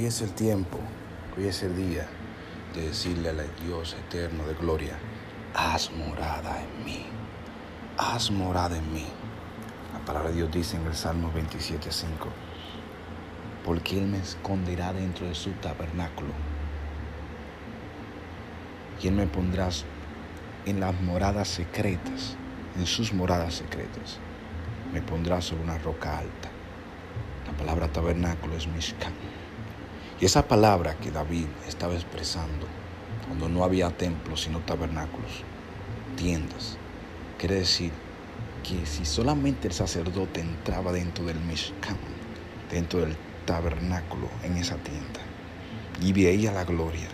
Hoy es el tiempo, hoy es el día de decirle al Dios eterno de gloria, haz morada en mí, haz morada en mí. La palabra de Dios dice en el Salmo 27.5, porque Él me esconderá dentro de su tabernáculo y Él me pondrá en las moradas secretas, en sus moradas secretas. Me pondrá sobre una roca alta. La palabra tabernáculo es Mishkan. Y esa palabra que David estaba expresando cuando no había templos sino tabernáculos, tiendas, quiere decir que si solamente el sacerdote entraba dentro del Mishkan, dentro del tabernáculo en esa tienda, y veía la gloria,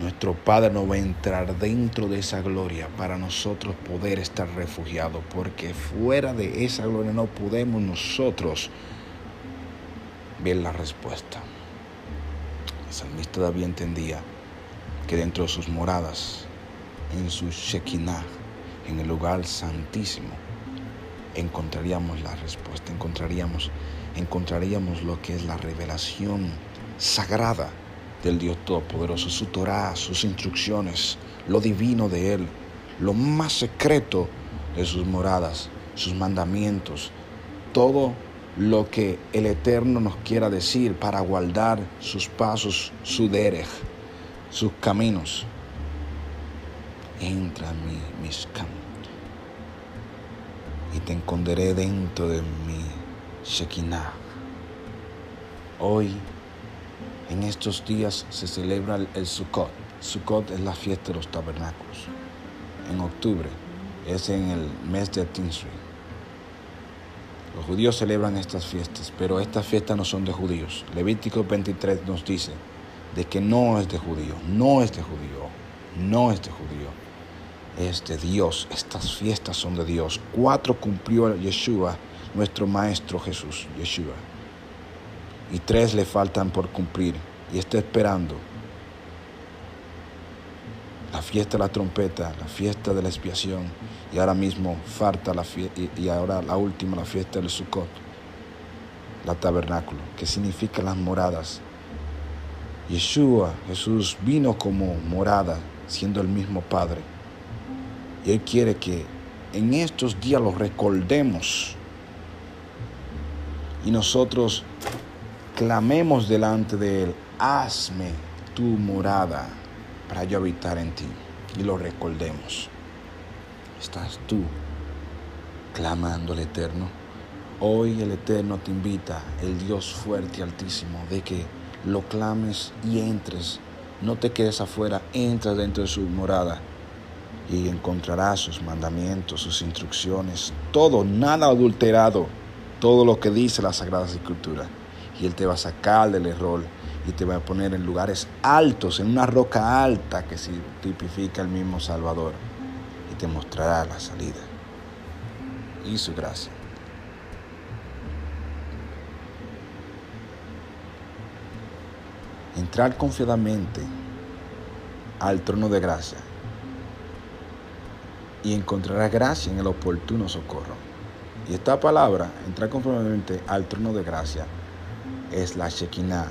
nuestro Padre no va a entrar dentro de esa gloria para nosotros poder estar refugiados, porque fuera de esa gloria no podemos nosotros ver la respuesta. El salmista David entendía que dentro de sus moradas, en su Shekinah, en el lugar santísimo, encontraríamos la respuesta, encontraríamos, encontraríamos lo que es la revelación sagrada del Dios Todopoderoso, su Torah, sus instrucciones, lo divino de Él, lo más secreto de sus moradas, sus mandamientos, todo lo que el Eterno nos quiera decir para guardar sus pasos, su derech, sus caminos. Entra en mi, mis y te esconderé dentro de mi Shekinah. Hoy, en estos días, se celebra el Sukkot. Sukkot es la fiesta de los tabernáculos. En octubre, es en el mes de Tinsri. Los judíos celebran estas fiestas, pero estas fiestas no son de judíos. Levítico 23 nos dice de que no es de judío, no es de judío, no es de judío, es de Dios. Estas fiestas son de Dios. Cuatro cumplió Yeshua, nuestro Maestro Jesús, Yeshua. Y tres le faltan por cumplir y está esperando la fiesta de la trompeta, la fiesta de la expiación, y ahora mismo falta la y ahora la última, la fiesta del Sukkot, la tabernáculo, que significa las moradas. Yeshua, Jesús, vino como morada, siendo el mismo Padre. Y Él quiere que en estos días lo recordemos y nosotros clamemos delante de Él, hazme tu morada para yo habitar en ti. Y lo recordemos. Estás tú clamando al Eterno. Hoy el Eterno te invita, el Dios fuerte y altísimo, de que lo clames y entres. No te quedes afuera, entra dentro de su morada y encontrarás sus mandamientos, sus instrucciones, todo, nada adulterado, todo lo que dice la Sagrada Escritura. Y Él te va a sacar del error y te va a poner en lugares altos, en una roca alta que tipifica el mismo Salvador y te mostrará la salida y su gracia. Entrar confiadamente al trono de gracia y encontrarás gracia en el oportuno socorro. Y esta palabra, entrar confiadamente al trono de gracia, es la Shekinah,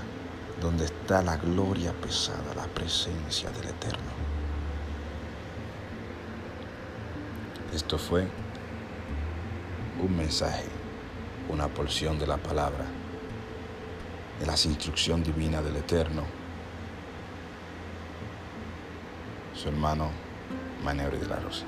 donde está la gloria pesada, la presencia del Eterno. Esto fue un mensaje, una porción de la palabra, de las instrucciones divinas del Eterno. Su hermano Manebre de la Rosa.